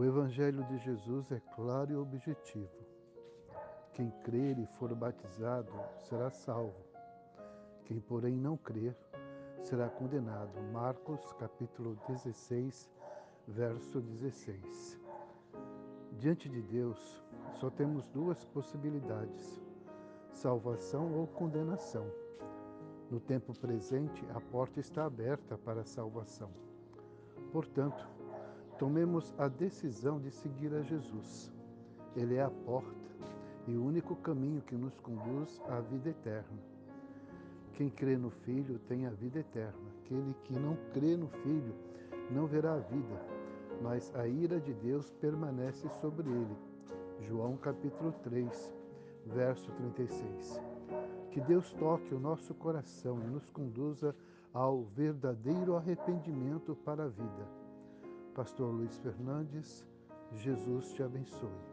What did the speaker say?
Evangelho de Jesus é claro e objetivo. Quem crer e for batizado será salvo. Quem, porém, não crer será condenado. Marcos, capítulo 16, verso 16. Diante de Deus, só temos duas possibilidades: salvação ou condenação. No tempo presente, a porta está aberta para a salvação. Portanto, tomemos a decisão de seguir a Jesus. Ele é a porta e o único caminho que nos conduz à vida eterna. Quem crê no Filho tem a vida eterna. Aquele que não crê no Filho não verá a vida, mas a ira de Deus permanece sobre ele. João capítulo 3, verso 36. Que Deus toque o nosso coração e nos conduza ao verdadeiro arrependimento para a vida. Pastor Luiz Fernandes, Jesus te abençoe.